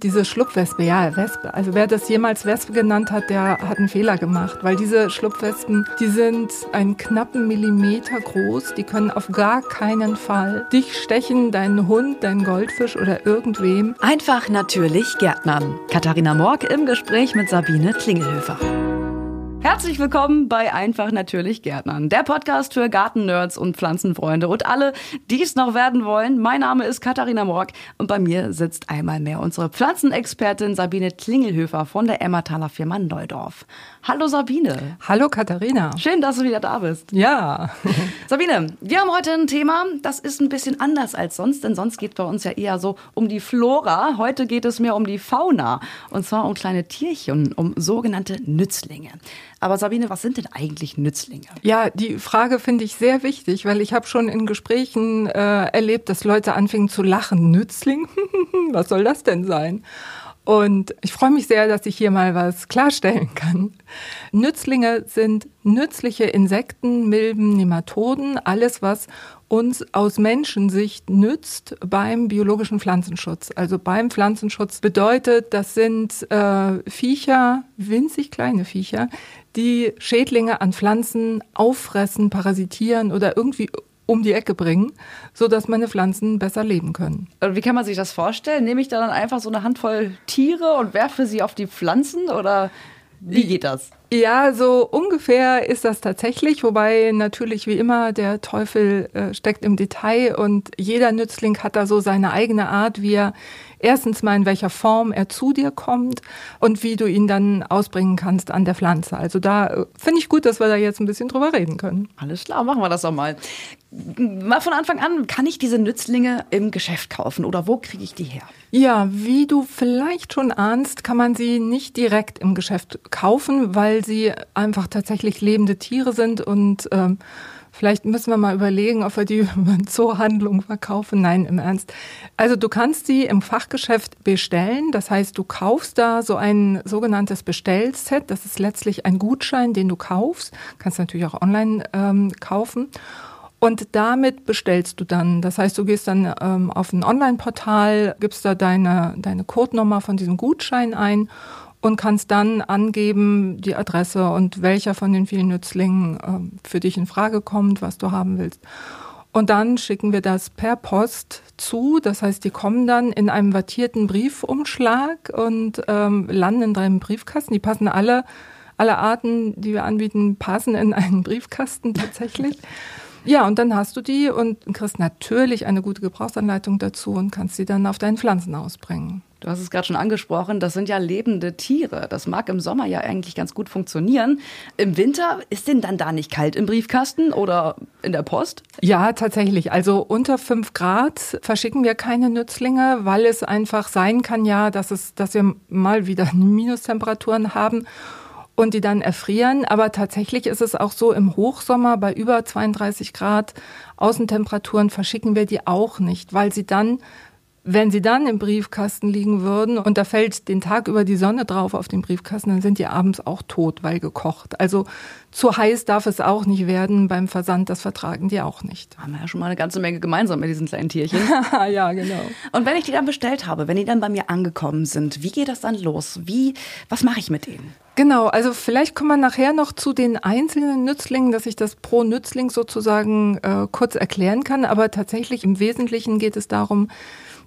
Diese Schlupfwespe, ja, Wespe. Also wer das jemals Wespe genannt hat, der hat einen Fehler gemacht, weil diese Schlupfwespen, die sind einen knappen Millimeter groß, die können auf gar keinen Fall dich stechen, deinen Hund, deinen Goldfisch oder irgendwem. Einfach natürlich Gärtnern. Katharina Morg im Gespräch mit Sabine Klingelhöfer. Herzlich willkommen bei Einfach natürlich Gärtnern, der Podcast für Gartennerds und Pflanzenfreunde und alle, die es noch werden wollen. Mein Name ist Katharina Morg und bei mir sitzt einmal mehr unsere Pflanzenexpertin Sabine Klingelhöfer von der Emmertaler Firma Neudorf. Hallo Sabine. Hallo Katharina. Schön, dass du wieder da bist. Ja. Sabine, wir haben heute ein Thema, das ist ein bisschen anders als sonst, denn sonst geht bei uns ja eher so um die Flora. Heute geht es mehr um die Fauna und zwar um kleine Tierchen, um sogenannte Nützlinge. Aber Sabine, was sind denn eigentlich Nützlinge? Ja, die Frage finde ich sehr wichtig, weil ich habe schon in Gesprächen äh, erlebt, dass Leute anfingen zu lachen. Nützling? was soll das denn sein? Und ich freue mich sehr, dass ich hier mal was klarstellen kann. Nützlinge sind nützliche Insekten, Milben, Nematoden, alles, was uns aus Menschensicht nützt beim biologischen Pflanzenschutz. Also beim Pflanzenschutz bedeutet, das sind äh, Viecher, winzig kleine Viecher, die Schädlinge an Pflanzen auffressen, parasitieren oder irgendwie um die Ecke bringen, so dass meine Pflanzen besser leben können. Wie kann man sich das vorstellen? Nehme ich da dann einfach so eine Handvoll Tiere und werfe sie auf die Pflanzen oder wie geht das? Ja, so ungefähr ist das tatsächlich, wobei natürlich wie immer der Teufel äh, steckt im Detail und jeder Nützling hat da so seine eigene Art, wie er erstens mal in welcher Form er zu dir kommt und wie du ihn dann ausbringen kannst an der Pflanze. Also da äh, finde ich gut, dass wir da jetzt ein bisschen drüber reden können. Alles klar, machen wir das doch mal. Mal von Anfang an, kann ich diese Nützlinge im Geschäft kaufen oder wo kriege ich die her? Ja, wie du vielleicht schon ahnst, kann man sie nicht direkt im Geschäft kaufen, weil sie einfach tatsächlich lebende Tiere sind und ähm, Vielleicht müssen wir mal überlegen, ob wir die über eine Zoohandlung verkaufen. Nein, im Ernst. Also du kannst sie im Fachgeschäft bestellen. Das heißt, du kaufst da so ein sogenanntes Bestellset. Das ist letztlich ein Gutschein, den du kaufst. Kannst natürlich auch online ähm, kaufen. Und damit bestellst du dann. Das heißt, du gehst dann ähm, auf ein Online-Portal, gibst da deine, deine Codenummer von diesem Gutschein ein und kannst dann angeben die Adresse und welcher von den vielen Nützlingen äh, für dich in Frage kommt, was du haben willst. Und dann schicken wir das per Post zu. Das heißt, die kommen dann in einem wattierten Briefumschlag und ähm, landen in deinem Briefkasten. Die passen alle, alle Arten, die wir anbieten, passen in einen Briefkasten tatsächlich. Ja, und dann hast du die und kriegst natürlich eine gute Gebrauchsanleitung dazu und kannst sie dann auf deinen Pflanzen ausbringen. Du hast es gerade schon angesprochen, das sind ja lebende Tiere. Das mag im Sommer ja eigentlich ganz gut funktionieren. Im Winter ist denn dann da nicht kalt im Briefkasten oder in der Post? Ja, tatsächlich. Also unter fünf Grad verschicken wir keine Nützlinge, weil es einfach sein kann ja, dass es, dass wir mal wieder Minustemperaturen haben und die dann erfrieren. Aber tatsächlich ist es auch so, im Hochsommer bei über 32 Grad Außentemperaturen verschicken wir die auch nicht, weil sie dann wenn sie dann im Briefkasten liegen würden und da fällt den Tag über die Sonne drauf auf den Briefkasten, dann sind die abends auch tot, weil gekocht. Also zu heiß darf es auch nicht werden beim Versand, das vertragen die auch nicht. Haben wir ja schon mal eine ganze Menge gemeinsam mit diesen kleinen Tierchen. ja, genau. Und wenn ich die dann bestellt habe, wenn die dann bei mir angekommen sind, wie geht das dann los? Wie, was mache ich mit denen? Genau, also vielleicht kommen wir nachher noch zu den einzelnen Nützlingen, dass ich das pro Nützling sozusagen äh, kurz erklären kann. Aber tatsächlich im Wesentlichen geht es darum,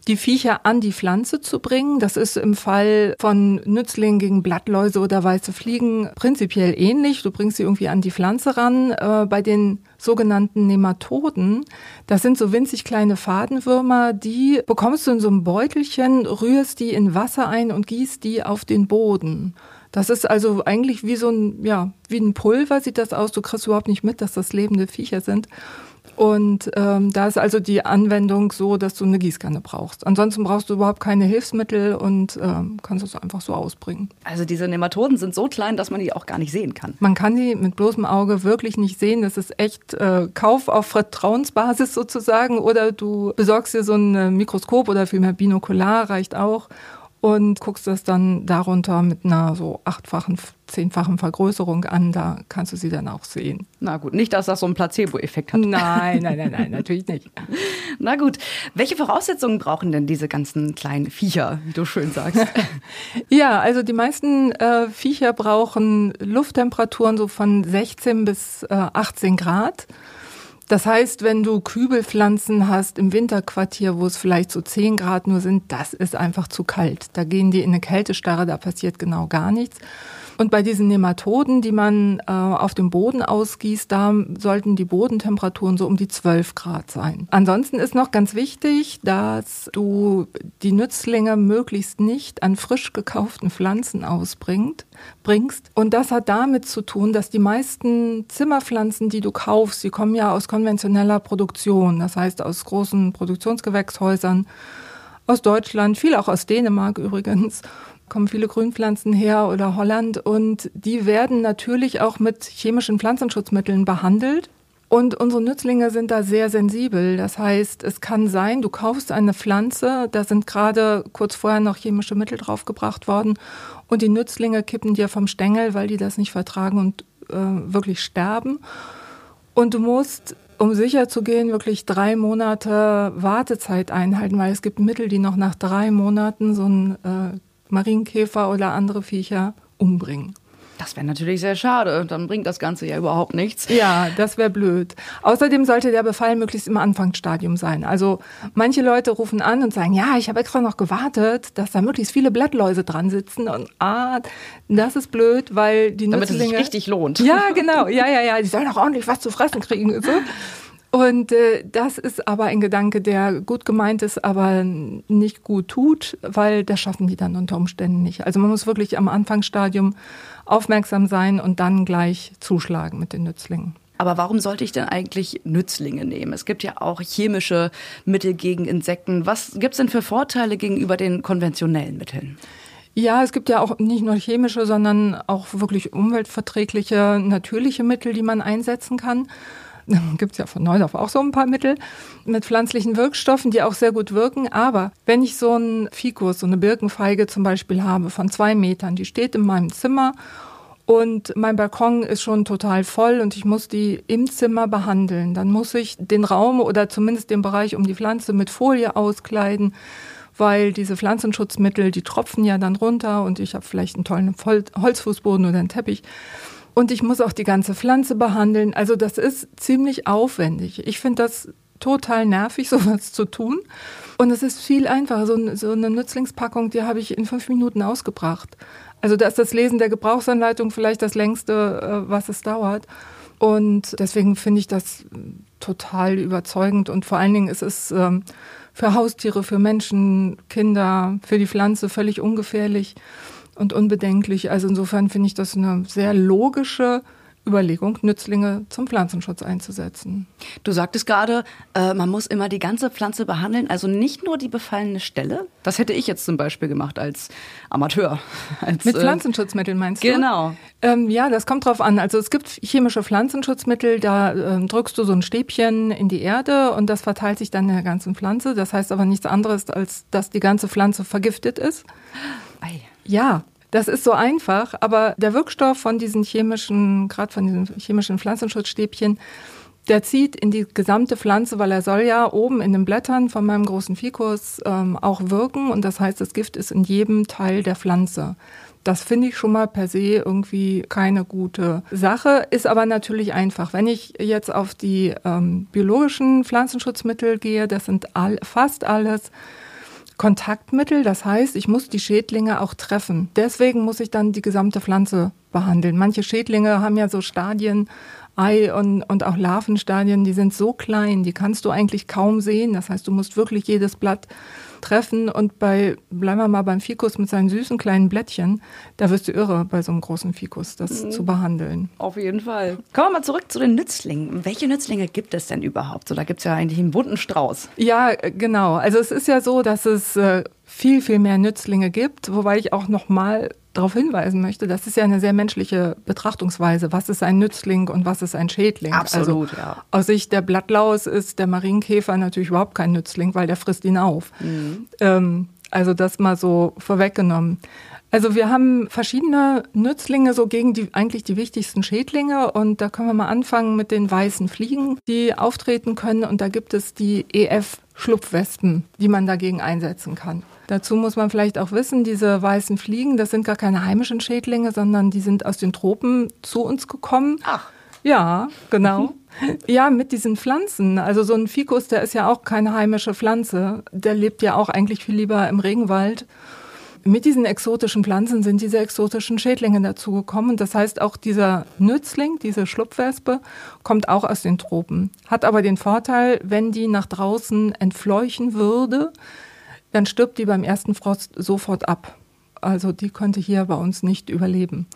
die Viecher an die Pflanze zu bringen. Das ist im Fall von Nützlingen gegen Blattläuse oder weiße Fliegen prinzipiell ähnlich. Du bringst sie irgendwie an die Pflanze ran. Äh, bei den sogenannten Nematoden, das sind so winzig kleine Fadenwürmer, die bekommst du in so einem Beutelchen, rührst die in Wasser ein und gießt die auf den Boden. Das ist also eigentlich wie so ein, ja, wie ein Pulver sieht das aus. Du kriegst überhaupt nicht mit, dass das lebende Viecher sind. Und ähm, da ist also die Anwendung so, dass du eine Gießkanne brauchst. Ansonsten brauchst du überhaupt keine Hilfsmittel und ähm, kannst es einfach so ausbringen. Also diese Nematoden sind so klein, dass man die auch gar nicht sehen kann. Man kann die mit bloßem Auge wirklich nicht sehen. Das ist echt äh, Kauf auf Vertrauensbasis sozusagen. Oder du besorgst dir so ein Mikroskop oder vielmehr Binokular reicht auch und guckst das dann darunter mit einer so achtfachen, zehnfachen Vergrößerung an. Da kannst du sie dann auch sehen. Na gut, nicht, dass das so einen Placebo-Effekt hat. Nein, nein, nein, nein, natürlich nicht. Na gut, welche Voraussetzungen brauchen denn diese ganzen kleinen Viecher, wie du schön sagst? ja, also die meisten äh, Viecher brauchen Lufttemperaturen so von 16 bis äh, 18 Grad. Das heißt, wenn du Kübelpflanzen hast im Winterquartier, wo es vielleicht so 10 Grad nur sind, das ist einfach zu kalt. Da gehen die in eine Kältestarre, da passiert genau gar nichts. Und bei diesen Nematoden, die man äh, auf dem Boden ausgießt, da sollten die Bodentemperaturen so um die 12 Grad sein. Ansonsten ist noch ganz wichtig, dass du die Nützlinge möglichst nicht an frisch gekauften Pflanzen ausbringst. Bringst. Und das hat damit zu tun, dass die meisten Zimmerpflanzen, die du kaufst, die kommen ja aus konventioneller Produktion, das heißt aus großen Produktionsgewächshäusern aus Deutschland, viel auch aus Dänemark übrigens kommen viele Grünpflanzen her oder Holland und die werden natürlich auch mit chemischen Pflanzenschutzmitteln behandelt. Und unsere Nützlinge sind da sehr sensibel. Das heißt, es kann sein, du kaufst eine Pflanze, da sind gerade kurz vorher noch chemische Mittel draufgebracht worden und die Nützlinge kippen dir vom Stängel, weil die das nicht vertragen und äh, wirklich sterben. Und du musst um sicher zu gehen, wirklich drei Monate Wartezeit einhalten, weil es gibt Mittel, die noch nach drei Monaten so ein äh, Marienkäfer oder andere Viecher umbringen. Das wäre natürlich sehr schade. Dann bringt das Ganze ja überhaupt nichts. Ja, das wäre blöd. Außerdem sollte der Befall möglichst im Anfangsstadium sein. Also manche Leute rufen an und sagen, ja, ich habe extra noch gewartet, dass da möglichst viele Blattläuse dran sitzen. Und ah, das ist blöd, weil die Damit Nützlinge... Damit es sich richtig lohnt. Ja, genau. Ja, ja, ja. Die sollen auch ordentlich was zu fressen kriegen. So. Und äh, das ist aber ein Gedanke, der gut gemeint ist, aber nicht gut tut, weil das schaffen die dann unter Umständen nicht. Also man muss wirklich am Anfangsstadium aufmerksam sein und dann gleich zuschlagen mit den Nützlingen. Aber warum sollte ich denn eigentlich Nützlinge nehmen? Es gibt ja auch chemische Mittel gegen Insekten. Was gibt es denn für Vorteile gegenüber den konventionellen Mitteln? Ja, es gibt ja auch nicht nur chemische, sondern auch wirklich umweltverträgliche, natürliche Mittel, die man einsetzen kann gibt es ja von Neudorf auch so ein paar Mittel mit pflanzlichen Wirkstoffen, die auch sehr gut wirken. Aber wenn ich so einen Fikus, so eine Birkenfeige zum Beispiel habe von zwei Metern, die steht in meinem Zimmer und mein Balkon ist schon total voll und ich muss die im Zimmer behandeln, dann muss ich den Raum oder zumindest den Bereich um die Pflanze mit Folie auskleiden weil diese Pflanzenschutzmittel, die tropfen ja dann runter und ich habe vielleicht einen tollen Holzfußboden oder einen Teppich. Und ich muss auch die ganze Pflanze behandeln. Also das ist ziemlich aufwendig. Ich finde das total nervig, sowas zu tun. Und es ist viel einfacher. So, so eine Nützlingspackung, die habe ich in fünf Minuten ausgebracht. Also da ist das Lesen der Gebrauchsanleitung vielleicht das längste, äh, was es dauert. Und deswegen finde ich das total überzeugend. Und vor allen Dingen ist es ähm, für Haustiere, für Menschen, Kinder, für die Pflanze völlig ungefährlich und unbedenklich. Also insofern finde ich das eine sehr logische Überlegung, Nützlinge zum Pflanzenschutz einzusetzen. Du sagtest gerade, äh, man muss immer die ganze Pflanze behandeln, also nicht nur die befallene Stelle. Das hätte ich jetzt zum Beispiel gemacht als Amateur. Als, Mit äh, Pflanzenschutzmitteln meinst du? Genau. Ähm, ja, das kommt drauf an. Also es gibt chemische Pflanzenschutzmittel, da äh, drückst du so ein Stäbchen in die Erde und das verteilt sich dann in der ganzen Pflanze. Das heißt aber nichts anderes, als dass die ganze Pflanze vergiftet ist. Ei. Ja, das ist so einfach, aber der Wirkstoff von diesen chemischen, gerade von diesen chemischen Pflanzenschutzstäbchen, der zieht in die gesamte Pflanze, weil er soll ja oben in den Blättern von meinem großen Fikus ähm, auch wirken und das heißt, das Gift ist in jedem Teil der Pflanze. Das finde ich schon mal per se irgendwie keine gute Sache, ist aber natürlich einfach. Wenn ich jetzt auf die ähm, biologischen Pflanzenschutzmittel gehe, das sind all, fast alles Kontaktmittel. Das heißt, ich muss die Schädlinge auch treffen. Deswegen muss ich dann die gesamte Pflanze behandeln. Manche Schädlinge haben ja so Stadien, Ei und, und auch Larvenstadien, die sind so klein, die kannst du eigentlich kaum sehen. Das heißt, du musst wirklich jedes Blatt treffen und bei, bleiben wir mal beim Fikus mit seinen süßen kleinen Blättchen, da wirst du irre, bei so einem großen Fikus das mhm. zu behandeln. Auf jeden Fall. Kommen wir mal zurück zu den Nützlingen. Welche Nützlinge gibt es denn überhaupt? So, da gibt es ja eigentlich einen bunten Strauß. Ja, genau. Also es ist ja so, dass es äh, viel, viel mehr Nützlinge gibt, wobei ich auch noch mal darauf hinweisen möchte, das ist ja eine sehr menschliche Betrachtungsweise. Was ist ein Nützling und was ist ein Schädling? Absolut, also, ja. Aus Sicht der Blattlaus ist der Marienkäfer natürlich überhaupt kein Nützling, weil der frisst ihn auf. Mhm. Ähm, Also das mal so vorweggenommen. Also wir haben verschiedene Nützlinge so gegen die eigentlich die wichtigsten Schädlinge und da können wir mal anfangen mit den weißen Fliegen, die auftreten können und da gibt es die EF Schlupfwespen, die man dagegen einsetzen kann. Dazu muss man vielleicht auch wissen, diese weißen Fliegen, das sind gar keine heimischen Schädlinge, sondern die sind aus den Tropen zu uns gekommen. Ach. Ja, genau. Ja, mit diesen Pflanzen. Also so ein Fikus, der ist ja auch keine heimische Pflanze. Der lebt ja auch eigentlich viel lieber im Regenwald mit diesen exotischen Pflanzen sind diese exotischen Schädlinge dazugekommen. Das heißt, auch dieser Nützling, diese Schlupfwespe, kommt auch aus den Tropen. Hat aber den Vorteil, wenn die nach draußen entfleuchen würde, dann stirbt die beim ersten Frost sofort ab. Also die könnte hier bei uns nicht überleben.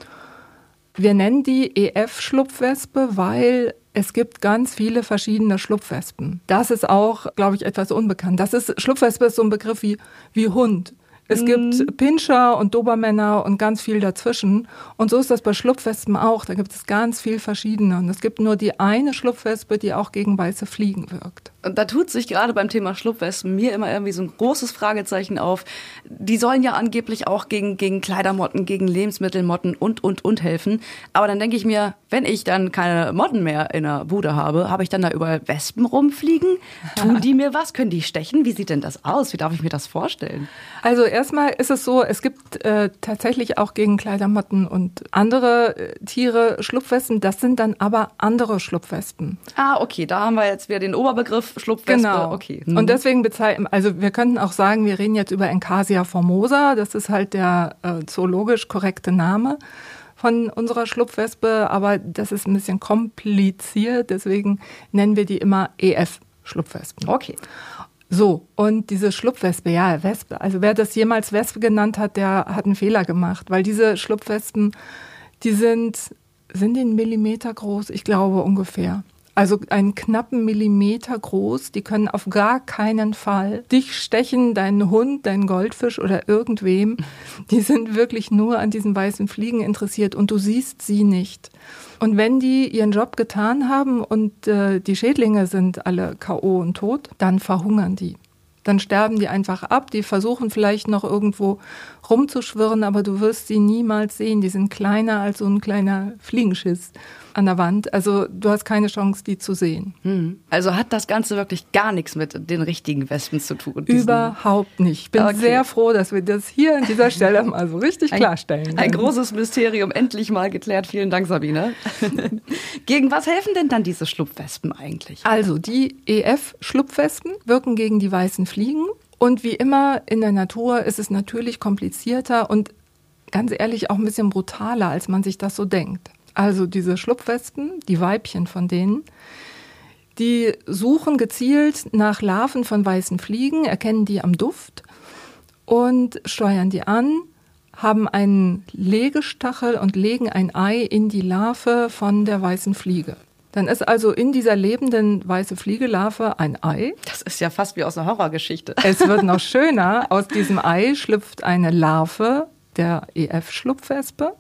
Wir nennen die EF-Schlupfwespe, weil es gibt ganz viele verschiedene Schlupfwespen. Das ist auch, glaube ich, etwas unbekannt. Das ist, Schlupfwespe ist so ein Begriff wie, wie Hund. Es mhm. gibt Pinscher und Dobermänner und ganz viel dazwischen. Und so ist das bei Schlupfwespen auch. Da gibt es ganz viel verschiedene. Und es gibt nur die eine Schlupfwespe, die auch gegen weiße Fliegen wirkt. Und da tut sich gerade beim Thema Schlupfwespen mir immer irgendwie so ein großes Fragezeichen auf. Die sollen ja angeblich auch gegen, gegen Kleidermotten, gegen Lebensmittelmotten und, und, und helfen. Aber dann denke ich mir, wenn ich dann keine Motten mehr in der Bude habe, habe ich dann da überall Wespen rumfliegen? Tun die mir was? Können die stechen? Wie sieht denn das aus? Wie darf ich mir das vorstellen? Also erstmal ist es so, es gibt äh, tatsächlich auch gegen Kleidermotten und andere äh, Tiere Schlupfwespen. Das sind dann aber andere Schlupfwespen. Ah, okay, da haben wir jetzt wieder den Oberbegriff Schlupfwespe. Genau. Okay. Mhm. Und deswegen bezeichnen, also wir könnten auch sagen, wir reden jetzt über Encasia formosa. Das ist halt der äh, zoologisch korrekte Name von unserer Schlupfwespe, aber das ist ein bisschen kompliziert. Deswegen nennen wir die immer EF-Schlupfwespen. Okay. So, und diese Schlupfwespe, ja, Wespe. Also wer das jemals Wespe genannt hat, der hat einen Fehler gemacht, weil diese Schlupfwespen, die sind, sind die einen Millimeter groß? Ich glaube ungefähr. Also einen knappen Millimeter groß. Die können auf gar keinen Fall dich stechen, deinen Hund, deinen Goldfisch oder irgendwem. Die sind wirklich nur an diesen weißen Fliegen interessiert und du siehst sie nicht. Und wenn die ihren Job getan haben und äh, die Schädlinge sind alle KO und tot, dann verhungern die. Dann sterben die einfach ab. Die versuchen vielleicht noch irgendwo rumzuschwirren, aber du wirst sie niemals sehen. Die sind kleiner als so ein kleiner Fliegenschiss an der Wand. Also du hast keine Chance, die zu sehen. Hm. Also hat das Ganze wirklich gar nichts mit den richtigen Wespen zu tun? Überhaupt nicht. Ich bin okay. sehr froh, dass wir das hier an dieser Stelle mal so richtig ein, klarstellen. Ein großes Mysterium, endlich mal geklärt. Vielen Dank, Sabine. gegen was helfen denn dann diese Schlupfwespen eigentlich? Also die EF-Schlupfwespen wirken gegen die weißen Fliegen. Und wie immer in der Natur ist es natürlich komplizierter und ganz ehrlich auch ein bisschen brutaler, als man sich das so denkt. Also diese Schlupfwespen, die Weibchen von denen, die suchen gezielt nach Larven von weißen Fliegen, erkennen die am Duft und steuern die an, haben einen Legestachel und legen ein Ei in die Larve von der weißen Fliege. Dann ist also in dieser lebenden weiße Fliegelarve ein Ei. Das ist ja fast wie aus einer Horrorgeschichte. Es wird noch schöner. Aus diesem Ei schlüpft eine Larve der EF-Schlupfwespe.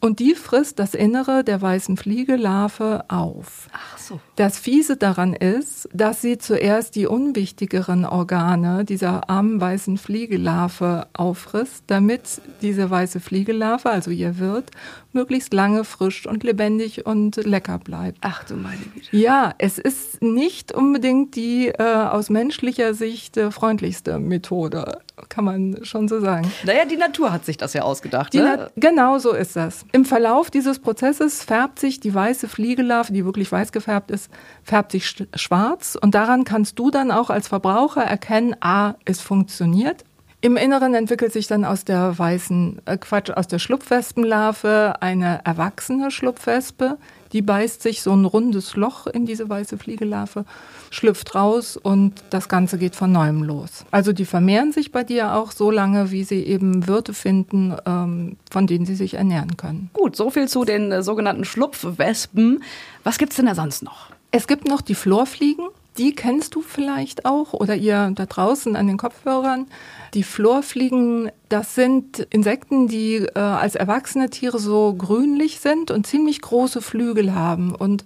Und die frisst das Innere der weißen Fliegelarve auf. Ach so. Das Fiese daran ist, dass sie zuerst die unwichtigeren Organe dieser armen weißen Fliegelarve auffrisst, damit diese weiße Fliegelarve, also ihr Wirt, möglichst lange frisch und lebendig und lecker bleibt. Ach du meine Güte. Ja, es ist nicht unbedingt die äh, aus menschlicher Sicht äh, freundlichste Methode, kann man schon so sagen. Naja, die Natur hat sich das ja ausgedacht. Ne? genau so ist das. Im Verlauf dieses Prozesses färbt sich die weiße Fliegelarve, die wirklich weiß gefärbt ist, färbt sich schwarz und daran kannst du dann auch als Verbraucher erkennen, ah, es funktioniert im Inneren entwickelt sich dann aus der weißen, äh Quatsch, aus der Schlupfwespenlarve eine erwachsene Schlupfwespe. Die beißt sich so ein rundes Loch in diese weiße Fliegelarve, schlüpft raus und das Ganze geht von neuem los. Also die vermehren sich bei dir auch so lange, wie sie eben Wirte finden, ähm, von denen sie sich ernähren können. Gut, so viel zu den äh, sogenannten Schlupfwespen. Was gibt's denn da sonst noch? Es gibt noch die Florfliegen. Die kennst du vielleicht auch oder ihr da draußen an den Kopfhörern. Die Florfliegen, das sind Insekten, die äh, als erwachsene Tiere so grünlich sind und ziemlich große Flügel haben. Und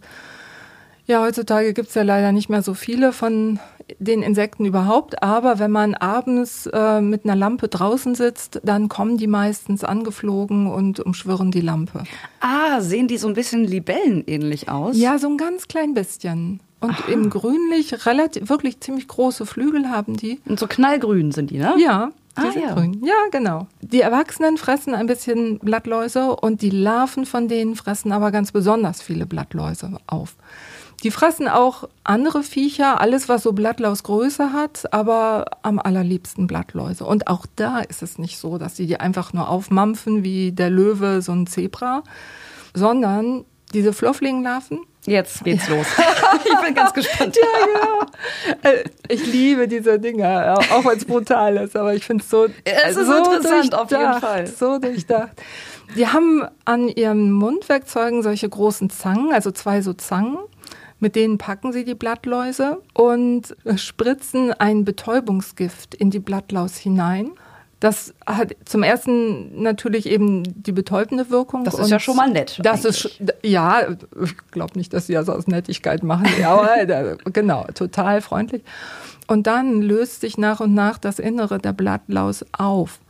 ja, heutzutage gibt's ja leider nicht mehr so viele von den Insekten überhaupt, aber wenn man abends äh, mit einer Lampe draußen sitzt, dann kommen die meistens angeflogen und umschwirren die Lampe. Ah, sehen die so ein bisschen Libellenähnlich aus? Ja, so ein ganz klein bisschen. Und Aha. im Grünlich relativ, wirklich ziemlich große Flügel haben die. Und so knallgrün sind die, ne? Ja, die ah, sind ja. grün. Ja, genau. Die Erwachsenen fressen ein bisschen Blattläuse und die Larven von denen fressen aber ganz besonders viele Blattläuse auf. Die fressen auch andere Viecher, alles was so Blattlausgröße hat, aber am allerliebsten Blattläuse. Und auch da ist es nicht so, dass sie die einfach nur aufmampfen wie der Löwe, so ein Zebra, sondern diese Flufflinglarven, Jetzt geht's los. ich bin ganz gespannt. ja, ja. Äh, ich liebe diese Dinger, auch wenn es brutal ist, aber ich finde es so. Es ist so interessant, auf jeden Fall. So durchdacht. Die haben an ihren Mundwerkzeugen solche großen Zangen, also zwei so Zangen. Mit denen packen sie die Blattläuse und spritzen ein Betäubungsgift in die Blattlaus hinein. Das hat zum ersten natürlich eben die betäubende Wirkung. Das ist ja schon mal nett. Das eigentlich. ist ja, ich glaube nicht, dass sie das aus Nettigkeit machen, aber äh, genau, total freundlich. Und dann löst sich nach und nach das Innere der Blattlaus auf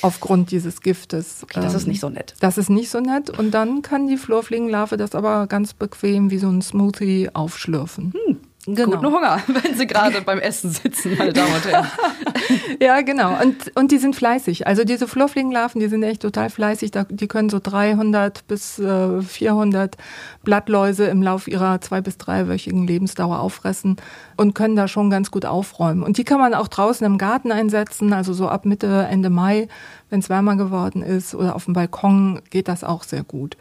aufgrund dieses Giftes. Okay, das ist ähm, nicht so nett. Das ist nicht so nett. Und dann kann die Flurfliegenlarve das aber ganz bequem wie so ein Smoothie aufschlürfen. Hm. Genau. Guten Hunger, wenn Sie gerade beim Essen sitzen, meine Damen und Herren. ja, genau. Und, und die sind fleißig. Also diese Flurfliegenlarven, die sind echt total fleißig. Die können so 300 bis 400 äh, Blattläuse im Lauf ihrer zwei- bis dreiwöchigen Lebensdauer auffressen und können da schon ganz gut aufräumen. Und die kann man auch draußen im Garten einsetzen, also so ab Mitte, Ende Mai, wenn es wärmer geworden ist oder auf dem Balkon geht das auch sehr gut.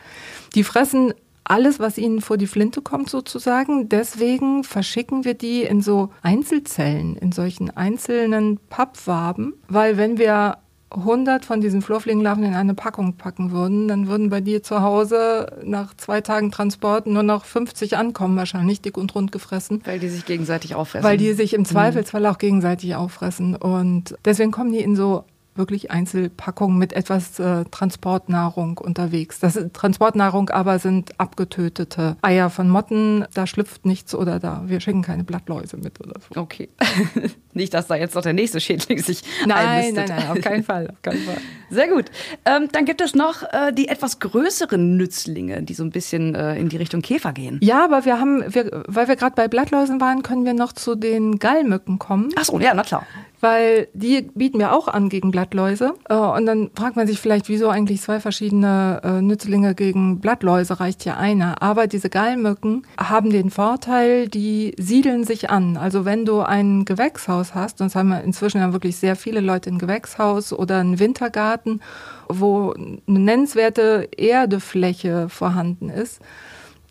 Die fressen alles, was ihnen vor die Flinte kommt sozusagen. Deswegen verschicken wir die in so Einzelzellen, in solchen einzelnen Pappwaben, weil wenn wir 100 von diesen Flurfliegenlarven in eine Packung packen würden, dann würden bei dir zu Hause nach zwei Tagen Transport nur noch 50 ankommen, wahrscheinlich dick und rund gefressen. Weil die sich gegenseitig auffressen. Weil die sich im mhm. Zweifelsfall auch gegenseitig auffressen. Und deswegen kommen die in so wirklich Einzelpackungen mit etwas äh, Transportnahrung unterwegs. Das Transportnahrung aber sind abgetötete Eier von Motten. Da schlüpft nichts oder da. Wir schicken keine Blattläuse mit oder so. Okay. Nicht, dass da jetzt noch der nächste Schädling sich Nein, nein, nein, auf keinen Fall, auf keinen Fall. Sehr gut. Ähm, dann gibt es noch äh, die etwas größeren Nützlinge, die so ein bisschen äh, in die Richtung Käfer gehen. Ja, aber wir haben, wir, weil wir gerade bei Blattläusen waren, können wir noch zu den Gallmücken kommen. Ach so, ja, na klar weil die bieten wir auch an gegen Blattläuse. Äh, und dann fragt man sich vielleicht, wieso eigentlich zwei verschiedene äh, Nützlinge gegen Blattläuse reicht ja einer. Aber diese Gallmücken haben den Vorteil, die siedeln sich an. Also wenn du ein Gewächshaus hast, und das haben wir inzwischen ja wirklich sehr viele Leute ein Gewächshaus oder einen Wintergarten, wo eine nennenswerte Erdefläche vorhanden ist,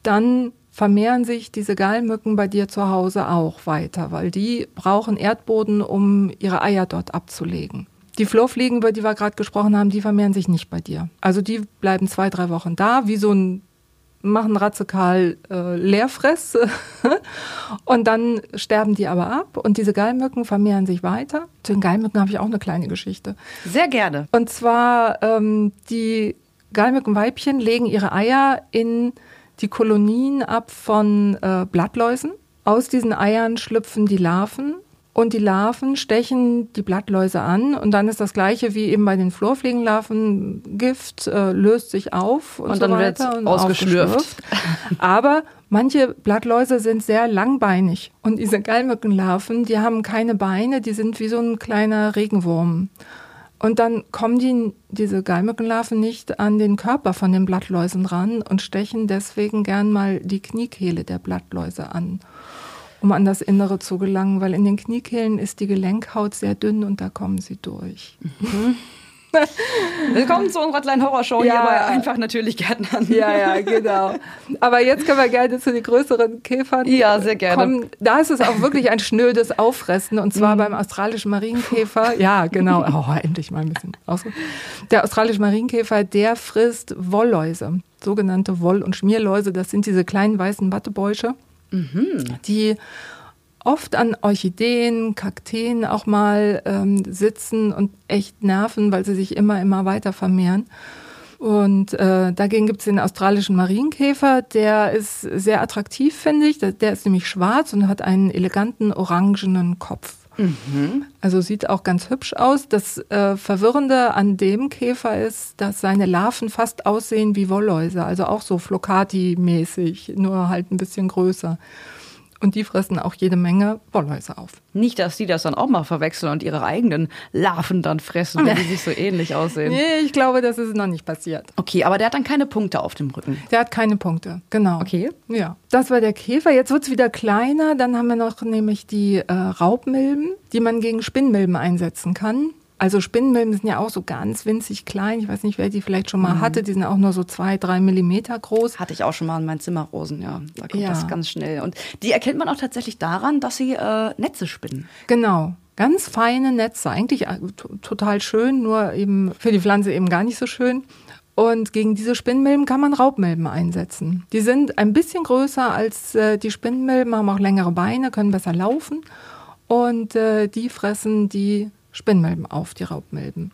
dann vermehren sich diese Gallmücken bei dir zu Hause auch weiter, weil die brauchen Erdboden, um ihre Eier dort abzulegen. Die Flurfliegen, über die wir gerade gesprochen haben, die vermehren sich nicht bei dir. Also die bleiben zwei, drei Wochen da, wie so ein machen radikal äh, Leerfress und dann sterben die aber ab und diese Gallmücken vermehren sich weiter. Zu den Gallmücken habe ich auch eine kleine Geschichte. Sehr gerne. Und zwar ähm, die Gallmückenweibchen legen ihre Eier in die Kolonien ab von äh, Blattläusen. Aus diesen Eiern schlüpfen die Larven und die Larven stechen die Blattläuse an und dann ist das gleiche wie eben bei den Flurfliegenlarven. Gift äh, löst sich auf und, und so dann wird ausgeschlürft. Aber manche Blattläuse sind sehr langbeinig und diese Gallmückenlarven, die haben keine Beine, die sind wie so ein kleiner Regenwurm. Und dann kommen die, diese Gallmückenlarven nicht an den Körper von den Blattläusen ran und stechen deswegen gern mal die Kniekehle der Blattläuse an, um an das Innere zu gelangen, weil in den Kniekehlen ist die Gelenkhaut sehr dünn und da kommen sie durch. Mhm. Willkommen zu unserer kleinen Horrorshow ja. hier bei Einfach natürlich Gärtnern. Ja, ja, genau. Aber jetzt können wir gerne zu den größeren Käfern Ja, sehr gerne. Kommen. Da ist es auch wirklich ein schnödes Auffressen und zwar mhm. beim australischen Marienkäfer. Ja, genau. Oh, endlich mal ein bisschen ausruhen. Der australische Marienkäfer, der frisst Wollläuse, sogenannte Woll- und Schmierläuse. Das sind diese kleinen weißen Wattebäusche, mhm. die oft an Orchideen, Kakteen auch mal ähm, sitzen und echt nerven, weil sie sich immer, immer weiter vermehren. Und äh, dagegen gibt es den australischen Marienkäfer, der ist sehr attraktiv, finde ich. Der ist nämlich schwarz und hat einen eleganten orangenen Kopf. Mhm. Also sieht auch ganz hübsch aus. Das äh, Verwirrende an dem Käfer ist, dass seine Larven fast aussehen wie Wollläuse, also auch so Flocati-mäßig, nur halt ein bisschen größer. Und die fressen auch jede Menge Wollhäuse auf. Nicht, dass die das dann auch mal verwechseln und ihre eigenen Larven dann fressen, wenn die sich so ähnlich aussehen. Nee, ich glaube, das ist noch nicht passiert. Okay, aber der hat dann keine Punkte auf dem Rücken. Der hat keine Punkte, genau. Okay. Ja. Das war der Käfer. Jetzt wird es wieder kleiner. Dann haben wir noch nämlich die äh, Raubmilben, die man gegen Spinnmilben einsetzen kann. Also Spinnenmilben sind ja auch so ganz winzig klein. Ich weiß nicht, wer die vielleicht schon mal mhm. hatte. Die sind auch nur so zwei, drei Millimeter groß. Hatte ich auch schon mal in meinen Zimmerrosen, ja. Da kommt ja. das ganz schnell. Und die erkennt man auch tatsächlich daran, dass sie äh, Netze spinnen. Genau. Ganz feine Netze. Eigentlich äh, total schön, nur eben für die Pflanze eben gar nicht so schön. Und gegen diese Spinnmilben kann man Raubmilben einsetzen. Die sind ein bisschen größer als äh, die Spinnmilben, haben auch längere Beine, können besser laufen. Und äh, die fressen die Spinnmilben auf, die Raubmilben.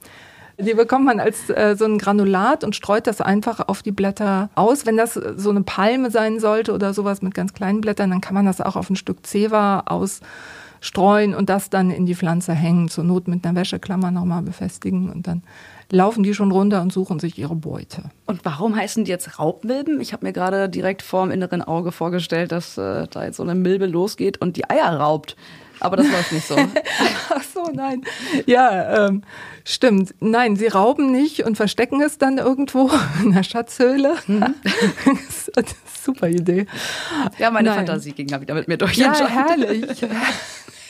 Die bekommt man als äh, so ein Granulat und streut das einfach auf die Blätter aus. Wenn das so eine Palme sein sollte oder sowas mit ganz kleinen Blättern, dann kann man das auch auf ein Stück Zewa ausstreuen und das dann in die Pflanze hängen. Zur Not mit einer Wäscheklammer nochmal befestigen und dann laufen die schon runter und suchen sich ihre Beute. Und warum heißen die jetzt Raubmilben? Ich habe mir gerade direkt vor dem inneren Auge vorgestellt, dass äh, da jetzt so eine Milbe losgeht und die Eier raubt. Aber das läuft nicht so. Ach so, nein. Ja, ähm, stimmt. Nein, sie rauben nicht und verstecken es dann irgendwo in der Schatzhöhle. Mhm. super Idee. Ja, meine nein. Fantasie ging da wieder mit mir durch. Ja, herrlich.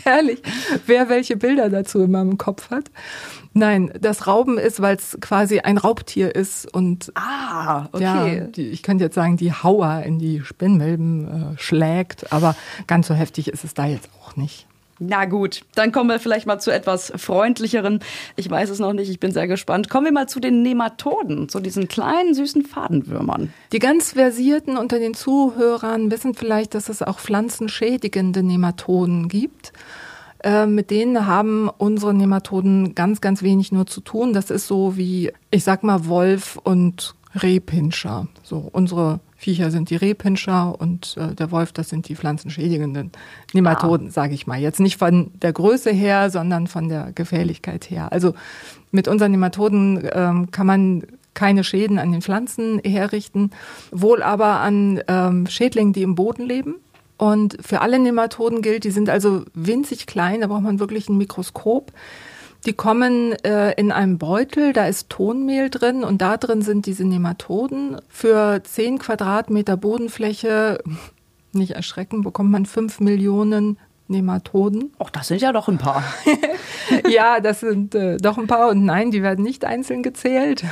herrlich. Wer welche Bilder dazu in meinem Kopf hat. Nein, das Rauben ist, weil es quasi ein Raubtier ist und ah, okay. Ja, die, ich könnte jetzt sagen, die Hauer in die Spinnmilben äh, schlägt, aber ganz so heftig ist es da jetzt auch nicht. Na gut, dann kommen wir vielleicht mal zu etwas freundlicheren. Ich weiß es noch nicht, ich bin sehr gespannt. Kommen wir mal zu den Nematoden, zu diesen kleinen süßen Fadenwürmern. Die ganz versierten unter den Zuhörern wissen vielleicht, dass es auch pflanzenschädigende Nematoden gibt. Äh, mit denen haben unsere Nematoden ganz, ganz wenig nur zu tun. Das ist so wie, ich sag mal, Wolf und Rehpinscher. So unsere Viecher sind die Rehpinscher und äh, der Wolf, das sind die pflanzenschädigenden Nematoden, ah. sage ich mal. Jetzt nicht von der Größe her, sondern von der Gefährlichkeit her. Also mit unseren Nematoden ähm, kann man keine Schäden an den Pflanzen herrichten, wohl aber an ähm, Schädlingen, die im Boden leben. Und für alle Nematoden gilt, die sind also winzig klein, da braucht man wirklich ein Mikroskop. Die kommen äh, in einem Beutel, da ist Tonmehl drin und da drin sind diese Nematoden. Für 10 Quadratmeter Bodenfläche, nicht erschrecken, bekommt man 5 Millionen Nematoden. Ach, das sind ja doch ein paar. ja, das sind äh, doch ein paar und nein, die werden nicht einzeln gezählt.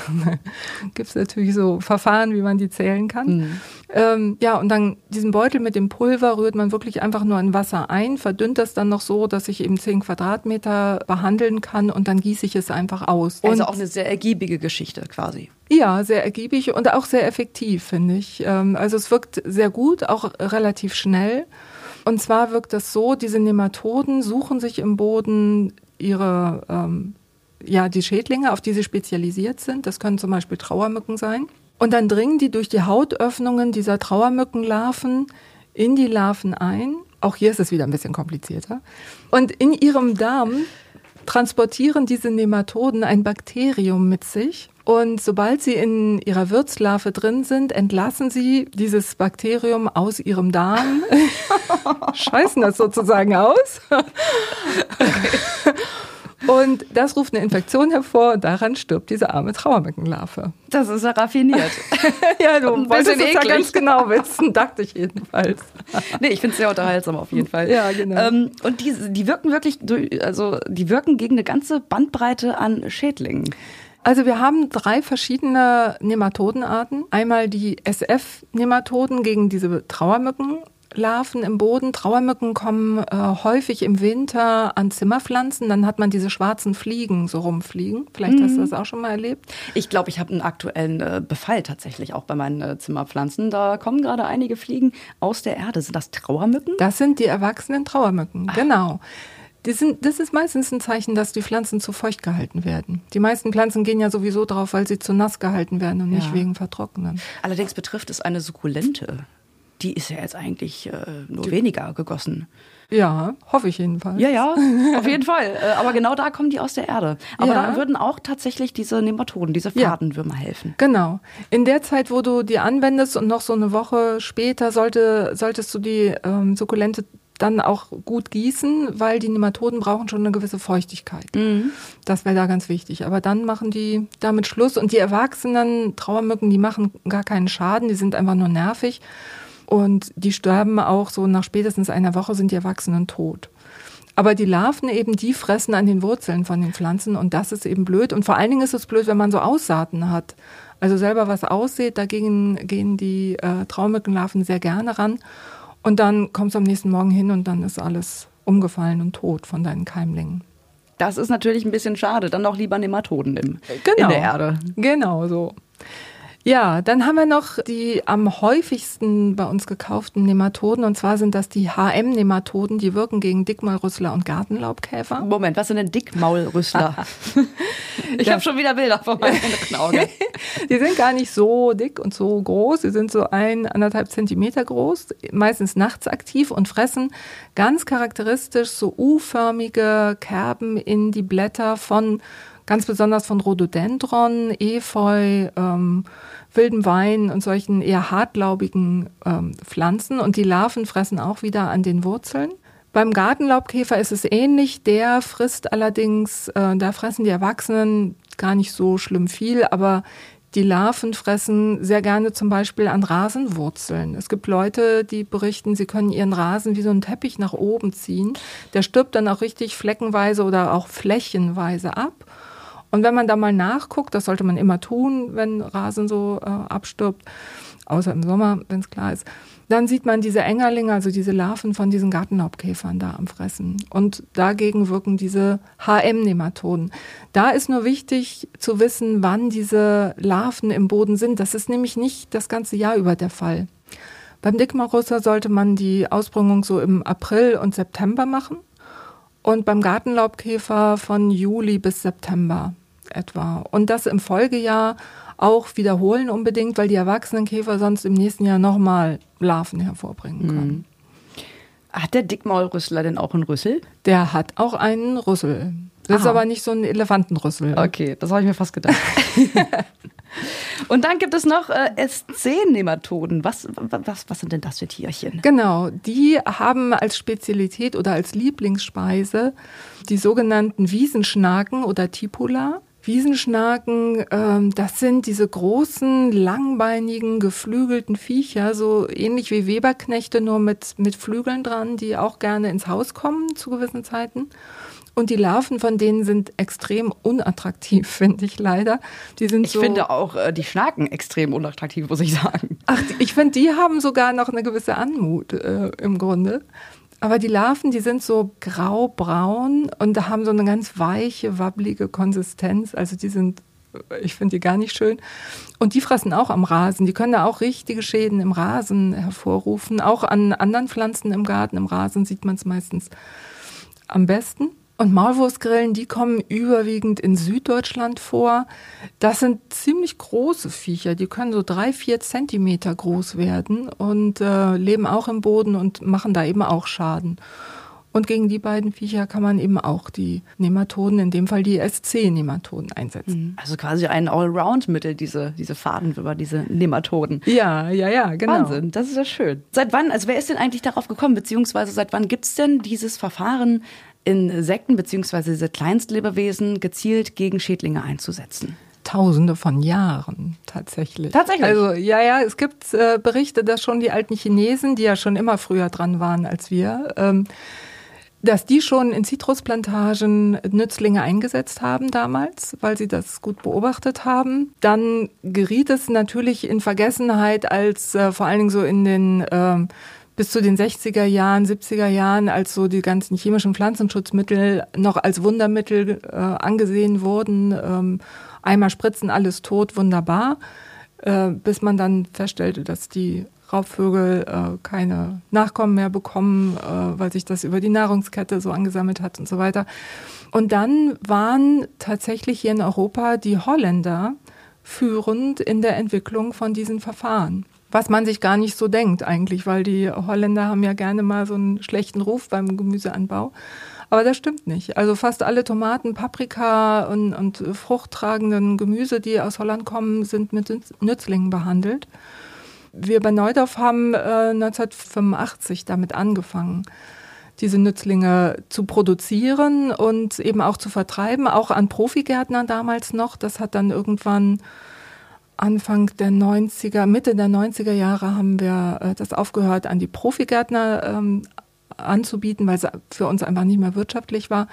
Gibt es natürlich so Verfahren, wie man die zählen kann. Mhm. Ähm, ja, und dann diesen Beutel mit dem Pulver rührt man wirklich einfach nur in Wasser ein, verdünnt das dann noch so, dass ich eben 10 Quadratmeter behandeln kann und dann gieße ich es einfach aus. Also und auch eine sehr ergiebige Geschichte quasi. Ja, sehr ergiebig und auch sehr effektiv, finde ich. Ähm, also es wirkt sehr gut, auch relativ schnell. Und zwar wirkt das so, diese Nematoden suchen sich im Boden ihre, ähm, ja, die Schädlinge, auf die sie spezialisiert sind. Das können zum Beispiel Trauermücken sein. Und dann dringen die durch die Hautöffnungen dieser Trauermückenlarven in die Larven ein. Auch hier ist es wieder ein bisschen komplizierter. Und in ihrem Darm transportieren diese Nematoden ein Bakterium mit sich. Und sobald sie in ihrer Wirtslarve drin sind, entlassen sie dieses Bakterium aus ihrem Darm, scheißen das sozusagen aus. Und das ruft eine Infektion hervor und daran stirbt diese arme Trauermückenlarve. Das ist ja raffiniert. ja, du wolltest es ja ganz genau wissen, dachte ich jedenfalls. nee, ich finde es sehr unterhaltsam auf jeden Fall. Ja, genau. Ähm, und die, die wirken wirklich, also die wirken gegen eine ganze Bandbreite an Schädlingen. Also wir haben drei verschiedene Nematodenarten. Einmal die SF-Nematoden gegen diese Trauermückenlarven im Boden. Trauermücken kommen äh, häufig im Winter an Zimmerpflanzen. Dann hat man diese schwarzen Fliegen so rumfliegen. Vielleicht mhm. hast du mhm. das auch schon mal erlebt. Ich glaube, ich habe einen aktuellen äh, Befall tatsächlich auch bei meinen äh, Zimmerpflanzen. Da kommen gerade einige Fliegen aus der Erde. Sind das Trauermücken? Das sind die erwachsenen Trauermücken, Ach. genau. sind, das ist meistens ein Zeichen, dass die Pflanzen zu feucht gehalten werden. Die meisten Pflanzen gehen ja sowieso drauf, weil sie zu nass gehalten werden und ja. nicht wegen Vertrocknen. Allerdings betrifft es eine Sukkulente. Die ist ja jetzt eigentlich äh, nur die, weniger gegossen. Ja, hoffe ich jedenfalls. Ja, ja, auf jeden Fall. Äh, aber genau da kommen die aus der Erde. Aber ja. da würden auch tatsächlich diese Nematoden, diese Fadenwürmer ja. helfen. Genau. In der Zeit, wo du die anwendest und noch so eine Woche später sollte, solltest du die ähm, Sukkulente dann auch gut gießen, weil die Nematoden brauchen schon eine gewisse Feuchtigkeit. Mhm. Das wäre da ganz wichtig. Aber dann machen die damit Schluss. Und die erwachsenen Trauermücken, die machen gar keinen Schaden, die sind einfach nur nervig. Und die sterben auch so nach spätestens einer Woche sind die Erwachsenen tot. Aber die Larven eben, die fressen an den Wurzeln von den Pflanzen und das ist eben blöd. Und vor allen Dingen ist es blöd, wenn man so Aussaaten hat. Also selber was aussieht, dagegen gehen die äh, Traumückenlarven sehr gerne ran. Und dann kommst du am nächsten Morgen hin und dann ist alles umgefallen und tot von deinen Keimlingen. Das ist natürlich ein bisschen schade. Dann doch lieber Nematoden im, genau, in der Erde. Genau so. Ja, dann haben wir noch die am häufigsten bei uns gekauften Nematoden und zwar sind das die HM-Nematoden, die wirken gegen Dickmaulrüssler und Gartenlaubkäfer. Moment, was sind denn Dickmaulrüssler? ich habe schon wieder Bilder vor meinem Auge. die sind gar nicht so dick und so groß, sie sind so ein, anderthalb Zentimeter groß, meistens nachts aktiv und fressen ganz charakteristisch so U-förmige Kerben in die Blätter von ganz besonders von Rhododendron, Efeu, ähm, wildem Wein und solchen eher hartlaubigen ähm, Pflanzen. Und die Larven fressen auch wieder an den Wurzeln. Beim Gartenlaubkäfer ist es ähnlich. Der frisst allerdings, äh, da fressen die Erwachsenen gar nicht so schlimm viel, aber die Larven fressen sehr gerne zum Beispiel an Rasenwurzeln. Es gibt Leute, die berichten, sie können ihren Rasen wie so einen Teppich nach oben ziehen. Der stirbt dann auch richtig fleckenweise oder auch flächenweise ab. Und wenn man da mal nachguckt, das sollte man immer tun, wenn Rasen so äh, abstirbt, außer im Sommer, wenn es klar ist, dann sieht man diese Engerlinge, also diese Larven von diesen Gartenlaubkäfern da am Fressen. Und dagegen wirken diese HM-Nematoden. Da ist nur wichtig zu wissen, wann diese Larven im Boden sind. Das ist nämlich nicht das ganze Jahr über der Fall. Beim Dickmarusser sollte man die Ausbringung so im April und September machen und beim Gartenlaubkäfer von Juli bis September etwa. Und das im Folgejahr auch wiederholen unbedingt, weil die erwachsenen Käfer sonst im nächsten Jahr nochmal Larven hervorbringen können. Mhm. Hat der Dickmaulrüssler denn auch einen Rüssel? Der hat auch einen Rüssel. Das Aha. ist aber nicht so ein Elefantenrüssel. Okay, das habe ich mir fast gedacht. Und dann gibt es noch äh, S10-Nematoden. Was, was, was sind denn das für Tierchen? Genau, die haben als Spezialität oder als Lieblingsspeise die sogenannten Wiesenschnaken oder Tipula. Wiesenschnaken, ähm, das sind diese großen, langbeinigen, geflügelten Viecher, so ähnlich wie Weberknechte, nur mit, mit Flügeln dran, die auch gerne ins Haus kommen zu gewissen Zeiten. Und die Larven von denen sind extrem unattraktiv, finde ich leider. Die sind ich so finde auch äh, die Schnaken extrem unattraktiv, muss ich sagen. Ach, ich finde, die haben sogar noch eine gewisse Anmut äh, im Grunde. Aber die Larven, die sind so grau-braun und haben so eine ganz weiche, wabbelige Konsistenz. Also die sind, ich finde die gar nicht schön. Und die fressen auch am Rasen. Die können da auch richtige Schäden im Rasen hervorrufen. Auch an anderen Pflanzen im Garten, im Rasen sieht man es meistens am besten. Und Maulwurstgrillen, die kommen überwiegend in Süddeutschland vor. Das sind ziemlich große Viecher, die können so drei, vier Zentimeter groß werden und äh, leben auch im Boden und machen da eben auch Schaden. Und gegen die beiden Viecher kann man eben auch die Nematoden, in dem Fall die SC-Nematoden einsetzen. Mhm. Also quasi ein Allround-Mittel, diese, diese Fadenwürmer, diese Nematoden. Ja, ja, ja, genau. Wahnsinn, das ist ja schön. Seit wann, also wer ist denn eigentlich darauf gekommen, beziehungsweise seit wann gibt es denn dieses Verfahren, Insekten bzw. diese Kleinstlebewesen gezielt gegen Schädlinge einzusetzen. Tausende von Jahren tatsächlich. Tatsächlich. Also ja, ja, es gibt äh, Berichte, dass schon die alten Chinesen, die ja schon immer früher dran waren als wir, ähm, dass die schon in Zitrusplantagen Nützlinge eingesetzt haben damals, weil sie das gut beobachtet haben. Dann geriet es natürlich in Vergessenheit, als äh, vor allen Dingen so in den äh, bis zu den 60er Jahren, 70er Jahren, als so die ganzen chemischen Pflanzenschutzmittel noch als Wundermittel äh, angesehen wurden. Ähm, einmal spritzen, alles tot, wunderbar. Äh, bis man dann feststellte, dass die Raubvögel äh, keine Nachkommen mehr bekommen, äh, weil sich das über die Nahrungskette so angesammelt hat und so weiter. Und dann waren tatsächlich hier in Europa die Holländer führend in der Entwicklung von diesen Verfahren. Was man sich gar nicht so denkt eigentlich, weil die Holländer haben ja gerne mal so einen schlechten Ruf beim Gemüseanbau. Aber das stimmt nicht. Also fast alle Tomaten, Paprika und, und fruchttragenden Gemüse, die aus Holland kommen, sind mit Nützlingen behandelt. Wir bei Neudorf haben äh, 1985 damit angefangen, diese Nützlinge zu produzieren und eben auch zu vertreiben, auch an Profigärtnern damals noch. Das hat dann irgendwann Anfang der 90er, Mitte der 90er Jahre haben wir äh, das aufgehört, an die Profigärtner ähm, anzubieten, weil es für uns einfach nicht mehr wirtschaftlich war.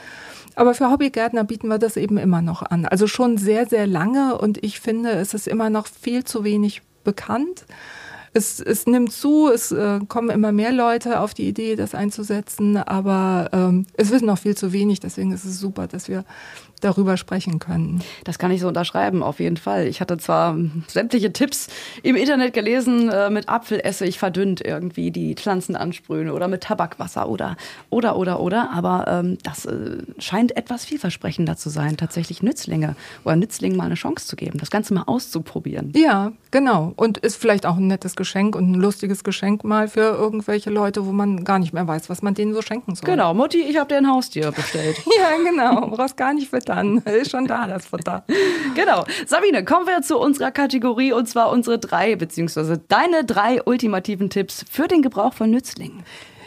Aber für Hobbygärtner bieten wir das eben immer noch an. Also schon sehr, sehr lange und ich finde, es ist immer noch viel zu wenig bekannt. Es, es nimmt zu, es äh, kommen immer mehr Leute auf die Idee, das einzusetzen, aber ähm, es wissen noch viel zu wenig. Deswegen ist es super, dass wir darüber sprechen können. Das kann ich so unterschreiben, auf jeden Fall. Ich hatte zwar sämtliche Tipps im Internet gelesen, äh, mit Apfelessig verdünnt irgendwie die Pflanzen ansprühen oder mit Tabakwasser oder, oder, oder, oder, aber ähm, das äh, scheint etwas vielversprechender zu sein, tatsächlich Nützlinge oder Nützlingen mal eine Chance zu geben, das Ganze mal auszuprobieren. Ja, genau. Und ist vielleicht auch ein nettes Geschenk und ein lustiges Geschenk mal für irgendwelche Leute, wo man gar nicht mehr weiß, was man denen so schenken soll. Genau, Mutti, ich habe dir ein Haustier bestellt. ja, genau. Du brauchst gar nicht für dann. Ist schon da, das Futter. genau. Sabine, kommen wir zu unserer Kategorie und zwar unsere drei, beziehungsweise deine drei ultimativen Tipps für den Gebrauch von Nützlingen.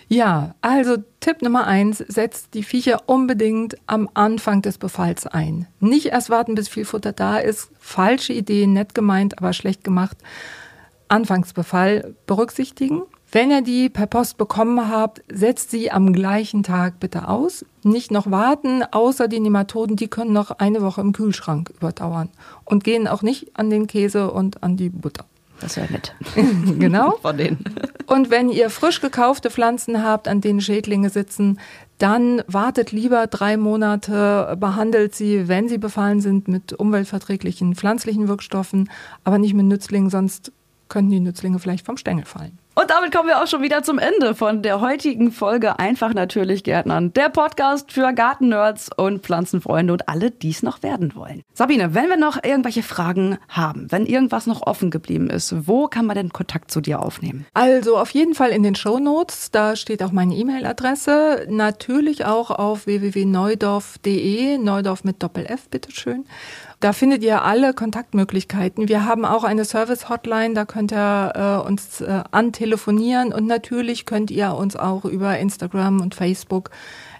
Ja, also Tipp Nummer eins, setzt die Viecher unbedingt am Anfang des Befalls ein. Nicht erst warten, bis viel Futter da ist. Falsche Idee, nett gemeint, aber schlecht gemacht. Anfangsbefall berücksichtigen. Wenn ihr die per Post bekommen habt, setzt sie am gleichen Tag bitte aus. Nicht noch warten, außer die Nematoden, die können noch eine Woche im Kühlschrank überdauern und gehen auch nicht an den Käse und an die Butter. Das wäre nett. genau. Von denen. Und wenn ihr frisch gekaufte Pflanzen habt, an denen Schädlinge sitzen, dann wartet lieber drei Monate, behandelt sie, wenn sie befallen sind, mit umweltverträglichen pflanzlichen Wirkstoffen, aber nicht mit Nützlingen, sonst könnten die Nützlinge vielleicht vom Stängel fallen. Und damit kommen wir auch schon wieder zum Ende von der heutigen Folge Einfach natürlich Gärtnern. Der Podcast für Gartennerds und Pflanzenfreunde und alle, die es noch werden wollen. Sabine, wenn wir noch irgendwelche Fragen haben, wenn irgendwas noch offen geblieben ist, wo kann man denn Kontakt zu dir aufnehmen? Also auf jeden Fall in den Show Notes, da steht auch meine E-Mail-Adresse. Natürlich auch auf www.neudorf.de, Neudorf mit Doppel-F, bitteschön. Da findet ihr alle Kontaktmöglichkeiten. Wir haben auch eine Service-Hotline, da könnt ihr äh, uns äh, antelefonieren und natürlich könnt ihr uns auch über Instagram und Facebook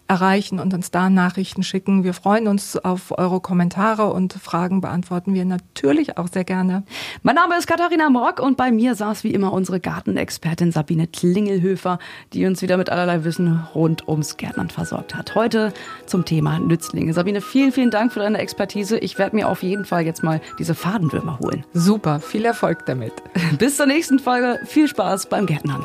erreichen und uns da Nachrichten schicken. Wir freuen uns auf eure Kommentare und Fragen beantworten wir natürlich auch sehr gerne. Mein Name ist Katharina Morg und bei mir saß wie immer unsere Gartenexpertin Sabine Klingelhöfer, die uns wieder mit allerlei Wissen rund ums Gärtnern versorgt hat. Heute zum Thema Nützlinge. Sabine, vielen, vielen Dank für deine Expertise. Ich werde mir auf jeden Fall jetzt mal diese Fadenwürmer holen. Super, viel Erfolg damit. Bis zur nächsten Folge. Viel Spaß beim Gärtnern.